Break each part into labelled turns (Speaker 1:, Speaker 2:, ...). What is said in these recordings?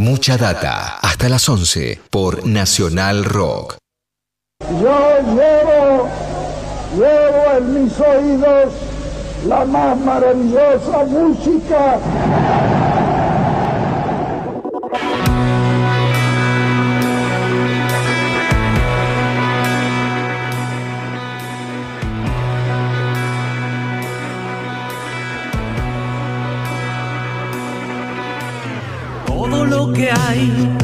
Speaker 1: Mucha data, hasta las 11 por Nacional Rock.
Speaker 2: Yo llevo, llevo en mis oídos la más maravillosa música.
Speaker 3: Todo lo que hay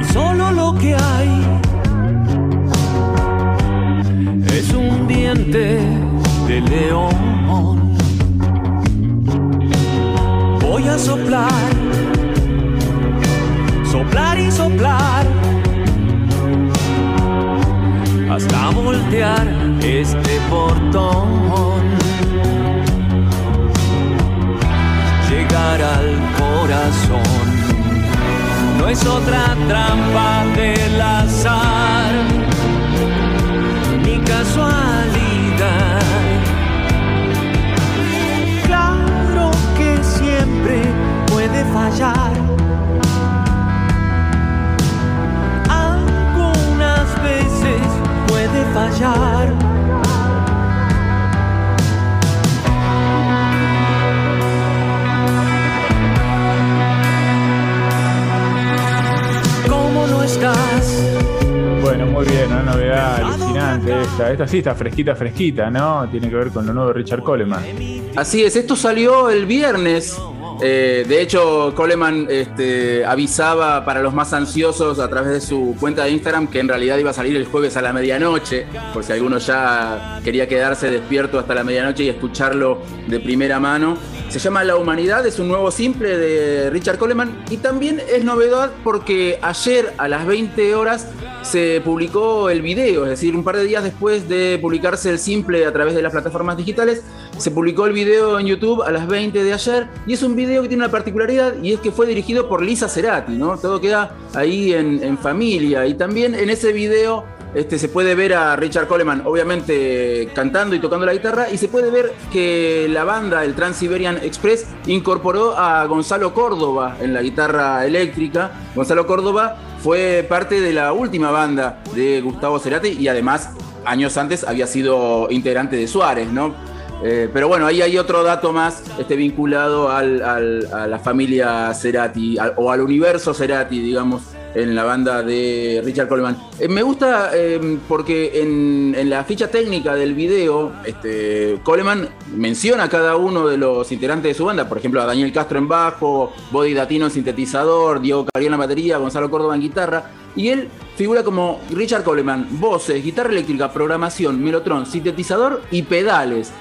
Speaker 3: y solo lo que hay es un diente de león. Voy a soplar, soplar y soplar hasta voltear este portón. Es otra trampa del azar ni casualidad. Claro que siempre puede fallar. Algunas veces puede fallar.
Speaker 4: Esta. Sí está fresquita, fresquita, ¿no? Tiene que ver con lo nuevo de Richard Coleman.
Speaker 5: Así es, esto salió el viernes. Eh, de hecho, Coleman este, avisaba para los más ansiosos a través de su cuenta de Instagram que en realidad iba a salir el jueves a la medianoche, por si alguno ya quería quedarse despierto hasta la medianoche y escucharlo de primera mano. Se llama La Humanidad, es un nuevo simple de Richard Coleman. Y también es novedad porque ayer a las 20 horas se publicó el video, es decir, un par de días después de publicarse el simple a través de las plataformas digitales, se publicó el video en YouTube a las 20 de ayer. Y es un video que tiene una particularidad y es que fue dirigido por Lisa Cerati, ¿no? Todo queda ahí en, en familia. Y también en ese video este, se puede ver a Richard Coleman, obviamente cantando y tocando la guitarra, y se puede ver que la banda, el Trans-Siberian Express, incorporó a Gonzalo Córdoba en la guitarra eléctrica. Gonzalo Córdoba fue parte de la última banda de Gustavo Cerati y además años antes había sido integrante de Suárez, ¿no? Eh, pero bueno, ahí hay otro dato más este, vinculado al, a la familia Cerati o al universo Cerati, digamos, en la banda de Richard Coleman. Eh, me gusta eh, porque en, en, la ficha técnica del video, este, Coleman menciona a cada uno de los integrantes de su banda, por ejemplo, a Daniel Castro en bajo, Body Datino en sintetizador, Diego Carrión en la batería, Gonzalo Córdoba en guitarra, y él figura como Richard Coleman, voces, guitarra eléctrica, programación, melotron, sintetizador y pedales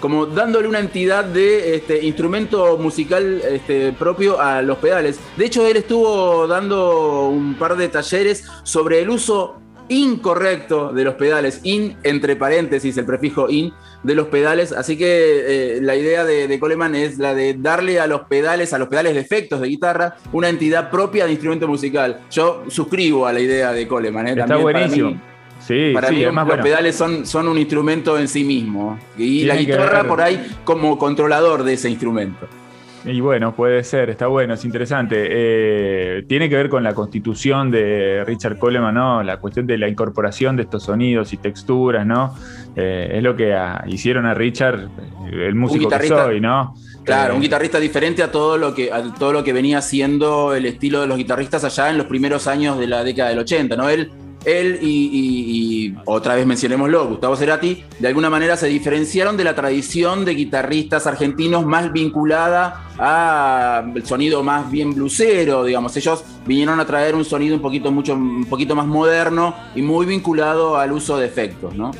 Speaker 5: como dándole una entidad de este, instrumento musical este, propio a los pedales. De hecho, él estuvo dando un par de talleres sobre el uso incorrecto de los pedales, in entre paréntesis, el prefijo in de los pedales. Así que eh, la idea de, de, Coleman es la de darle a los pedales, a los pedales de efectos de guitarra, una entidad propia de instrumento musical. Yo suscribo a la idea de Coleman. ¿eh?
Speaker 4: Está
Speaker 5: También
Speaker 4: buenísimo. Sí,
Speaker 5: para
Speaker 4: sí,
Speaker 5: mí
Speaker 4: además,
Speaker 5: los
Speaker 4: bueno,
Speaker 5: pedales son, son un instrumento en sí mismo. Y la
Speaker 4: Tiene
Speaker 5: guitarra por ahí como controlador de ese instrumento.
Speaker 4: Y bueno, puede ser, está bueno, es interesante. Eh, tiene que ver con la constitución de Richard Coleman, ¿no? La cuestión de la incorporación de estos sonidos y texturas, ¿no? Eh, es lo que a- hicieron a Richard, eh, el músico que soy, ¿no?
Speaker 5: Claro,
Speaker 4: Eh,
Speaker 5: un guitarrista diferente a todo lo que a todo lo que venía siendo el estilo de los guitarristas allá en los primeros años de la década del 80, ¿no? Él, él y, otra vez mencionémoslo, Gustavo Cerati, de alguna manera se diferenciaron de la tradición de guitarristas argentinos más vinculada al sonido más bien blusero, digamos. Ellos vinieron a traer un sonido un poquito, mucho, un poquito más moderno y muy vinculado al uso de efectos, ¿no?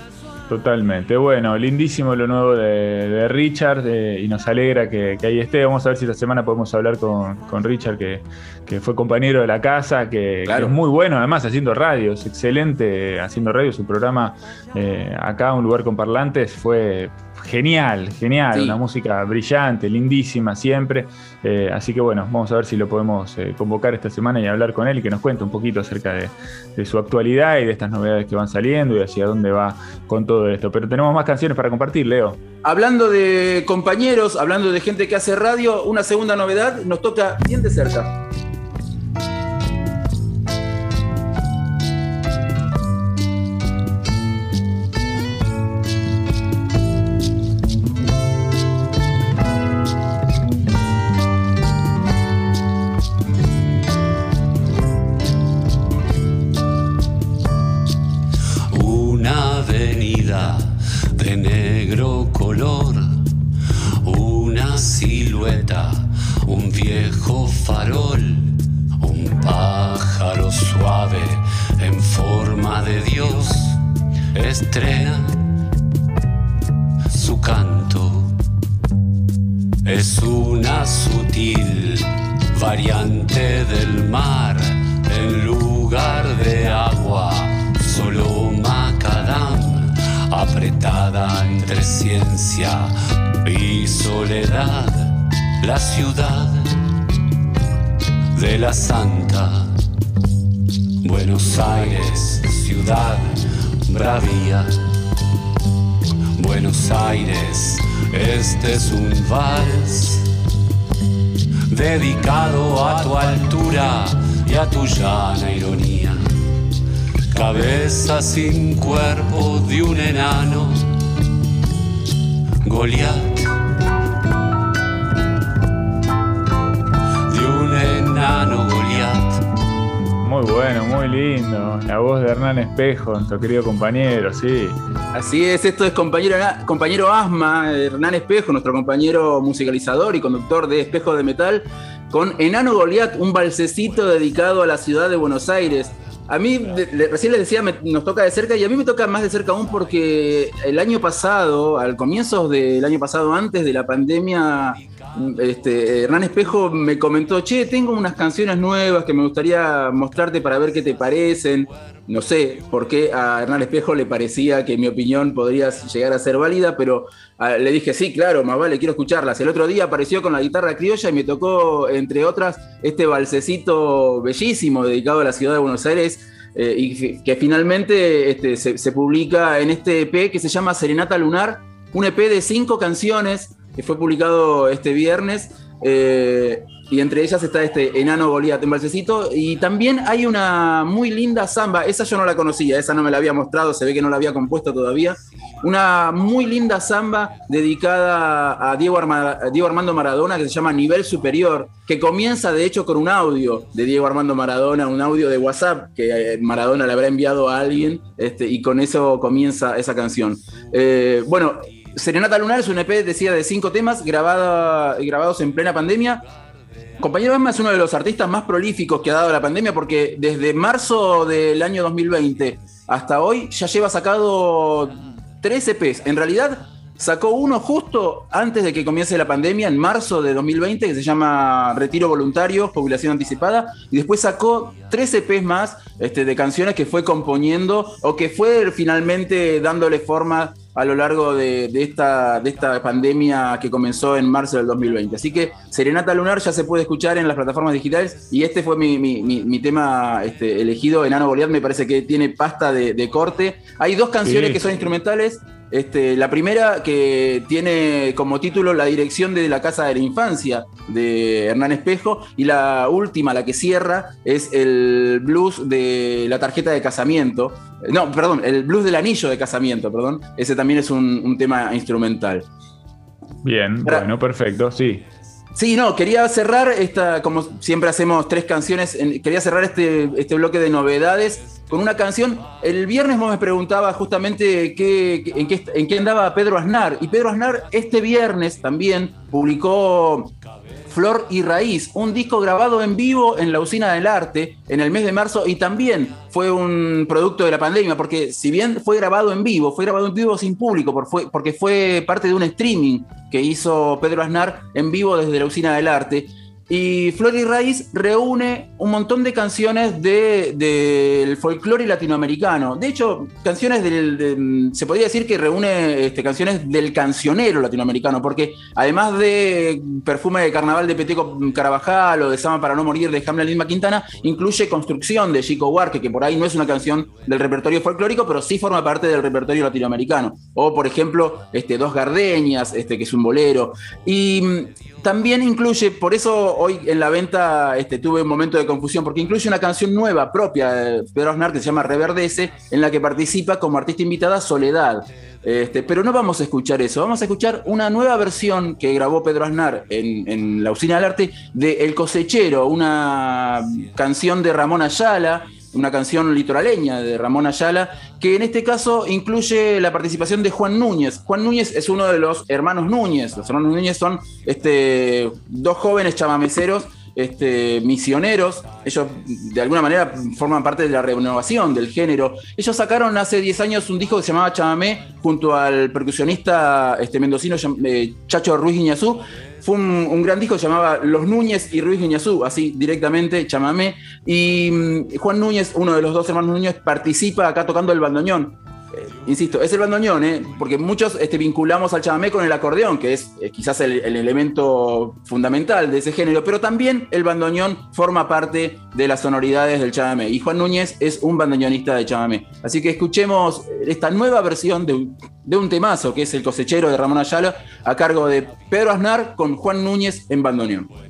Speaker 4: Totalmente. Bueno, lindísimo lo nuevo de, de Richard eh, y nos alegra que, que ahí esté. Vamos a ver si esta semana podemos hablar con, con Richard, que, que fue compañero de la casa, que,
Speaker 5: Claro.
Speaker 4: que es muy bueno además haciendo radio, es excelente haciendo radio. Su programa eh, acá, Un lugar con parlantes, fue genial, genial,
Speaker 5: Sí.
Speaker 4: una música brillante, lindísima siempre. Eh, así que bueno, vamos a ver si lo podemos eh, convocar esta semana y hablar con él y que nos cuente un poquito acerca de, de su actualidad y de estas novedades que van saliendo y hacia dónde va con todo esto. Pero tenemos más canciones para compartir, Leo.
Speaker 5: Hablando de compañeros, hablando de gente que hace radio, una segunda novedad nos toca bien de cerca.
Speaker 6: Es una sutil variante del mar en lugar de agua, solo macadam, apretada entre ciencia y soledad, la ciudad de la Santa. Buenos Aires, ciudad bravía. Buenos Aires, este es un vals dedicado a tu altura y a tu llana ironía. Cabeza sin cuerpo de un enano, Goliat. De un enano.
Speaker 4: Muy bueno, muy lindo. La voz de Hernán Espejo, nuestro querido compañero, sí.
Speaker 5: Así es, esto es compañero, compañero Asma, Hernán Espejo, nuestro compañero musicalizador y conductor de Espejo de Metal, con Enano Goliat, un balsecito dedicado a la ciudad de Buenos Aires. A mí, recién les decía, nos toca de cerca y a mí me toca más de cerca aún porque el año pasado, al comienzo del año pasado, antes de la pandemia, este, Hernán Espejo me comentó, che, tengo unas canciones nuevas que me gustaría mostrarte para ver qué te parecen. No sé por qué a Hernán Espejo le parecía que mi opinión podría llegar a ser válida, pero ah, le dije, sí, claro, más vale, quiero escucharlas. El otro día apareció con la guitarra criolla y me tocó, entre otras, este balsecito bellísimo dedicado a la ciudad de Buenos Aires. eh, y que finalmente este, se publica en este EP que se llama Serenata Lunar, un EP de cinco canciones fue publicado este viernes. eh, y entre ellas está este enano Goliat en. Y también hay una muy linda samba. Esa yo no la conocía, esa no me la había mostrado, se ve que no la había compuesto todavía. Una muy linda samba dedicada a Diego, Diego Armando Maradona que se llama Nivel Superior, que comienza de hecho con un audio de Diego Armando Maradona, un audio de WhatsApp que eh, Maradona le habrá enviado a alguien, este, y con eso comienza esa canción. Eh, bueno, Serenata Lunar es un EP, decía, de cinco temas grabada, grabados en plena pandemia. Compañero Emma es uno de los artistas más prolíficos que ha dado la pandemia porque desde marzo del año 2020 hasta hoy ya lleva sacado tres EPs. En realidad sacó uno justo antes de que comience la pandemia, en marzo de 2020, que se llama Retiro Voluntario, Jubilación Anticipada, y después sacó tres EPs más este, de canciones que fue componiendo o que fue finalmente dándole forma a lo largo de, de esta, de esta pandemia que comenzó en marzo del 2020. Así que Serenata Lunar ya se puede escuchar en las plataformas digitales y este fue mi, mi- mi- mi tema este, elegido. Enano Goliat me parece que tiene pasta de, de corte. Hay dos canciones
Speaker 4: Sí.
Speaker 5: que son instrumentales. Este, la primera que tiene como título La dirección de la casa de la infancia de Hernán Espejo y la última, la que cierra, es el blues de la tarjeta de casamiento. No, perdón, el blues del anillo de casamiento, perdón. Ese también es un, un tema instrumental.
Speaker 4: Bien, bueno, perfecto, sí.
Speaker 5: Sí, no, quería cerrar esta, como siempre hacemos tres canciones, quería cerrar este, este bloque de novedades con una canción. El viernes vos me preguntaba justamente qué, en, qué, en qué andaba Pedro Aznar, y Pedro Aznar este viernes también publicó Flor y Raíz, un disco grabado en vivo en la Usina del Arte en el mes de marzo y también fue un producto de la pandemia, porque si bien fue grabado en vivo, fue grabado en vivo sin público, porque fue parte de un streaming que hizo Pedro Aznar en vivo desde la Usina del Arte. Y Flor y Raíz reúne un montón de canciones del de, folclore latinoamericano. De hecho, canciones del. se podría decir que reúne este, canciones del cancionero latinoamericano, porque además de Perfume de Carnaval de Peteco Carabajal o de Sama para no morir de Hamlet Lima Quintana, incluye Construcción de Chico Huarque, que por ahí no es una canción del repertorio folclórico, pero sí forma parte del repertorio latinoamericano. O, por ejemplo, este, Dos Gardeñas, este, que es un bolero. Y mm, también incluye, por eso hoy en la venta este, tuve un momento de confusión, porque incluye una canción nueva propia de Pedro Aznar que se llama Reverdece, en la que participa como artista invitada Soledad. Este, pero no vamos a escuchar eso, vamos a escuchar una nueva versión que grabó Pedro Aznar en, en la Usina del Arte de El Cosechero, una canción de Ramón Ayala una canción litoraleña de Ramón Ayala, que en este caso incluye la participación de Juan Núñez. Juan Núñez es uno de los hermanos Núñez. Los hermanos Núñez son este, dos jóvenes chamameceros este, misioneros, ellos de alguna manera forman parte de la renovación del género. Ellos sacaron hace 10 años un disco que se llamaba Chamamé junto al percusionista este, mendocino eh, Chacho Ruiz Iñazú, fue un, gran disco se llamaba Los Núñez y Ruiz Guiñazú, así directamente, chamamé. Y mm, Juan Núñez, uno de los dos hermanos Núñez, participa acá tocando el bandoneón. Eh, insisto, es el bandoneón, ¿eh? porque muchos este, vinculamos al chamamé con el acordeón, que es eh, quizás el, elemento fundamental de ese género, pero también el bandoneón forma parte de las sonoridades del chamamé. Y Juan Núñez es un bandoneonista de chamamé. Así que escuchemos esta nueva versión de, de un temazo, que es El cosechero de Ramón Ayala, a cargo de Pedro Aznar con Juan Núñez en bandoneón.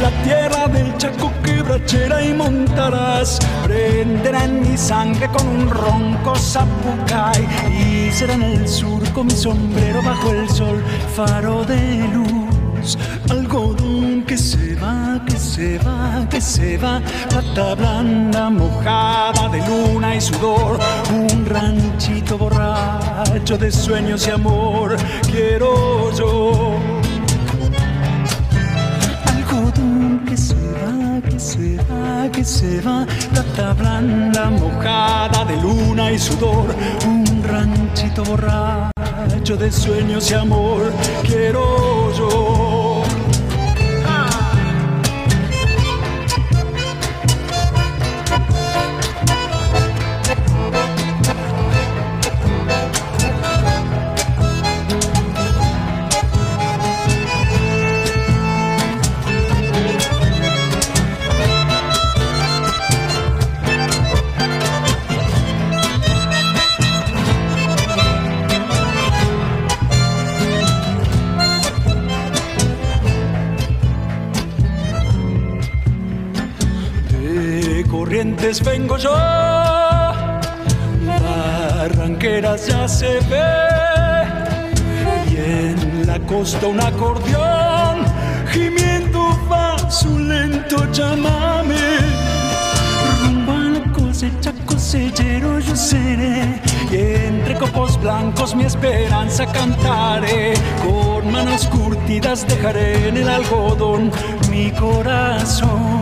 Speaker 3: La tierra del Chaco quebrachera y montarás. Prenderá en mi sangre con un ronco zapucay y será en el surco mi sombrero bajo el sol, faro de luz, algodón que se va, que se va, que se va, plata blanda mojada de luna y sudor, un ranchito borracho de sueños y amor, quiero yo. Que se va, que se va, plata blanda mojada de luna y sudor, un ranchito borracho de sueños y amor, quiero yo. Vengo yo. Barranqueras ya se ve y en la costa un acordeón gimiendo va su lento llamame. Rumbo a la cosecha, cosechero yo seré y entre copos blancos mi esperanza cantaré. Con manos curtidas dejaré en el algodón mi corazón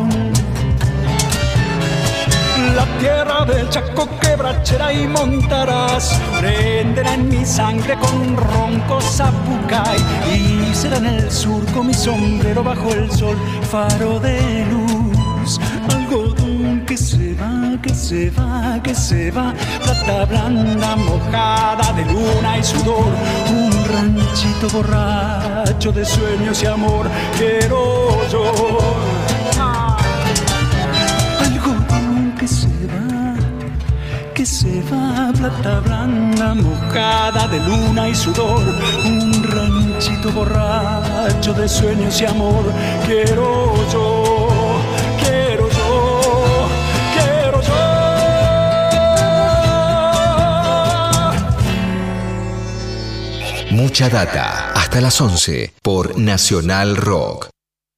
Speaker 3: tierra del Chaco quebrachera y montarás. Prenderá en mi sangre con ronco zapucay y será en el surco mi sombrero bajo el sol, faro de luz, algodón que se va que se va, que se va, plata blanda mojada de luna y sudor, un ranchito borracho de sueños y amor, quiero yo. Se va, plata blanda mojada de luna y sudor, un ranchito borracho de sueños y amor, quiero yo. Quiero yo, quiero yo.
Speaker 1: Mucha data. Hasta las 11 por Nacional Rock.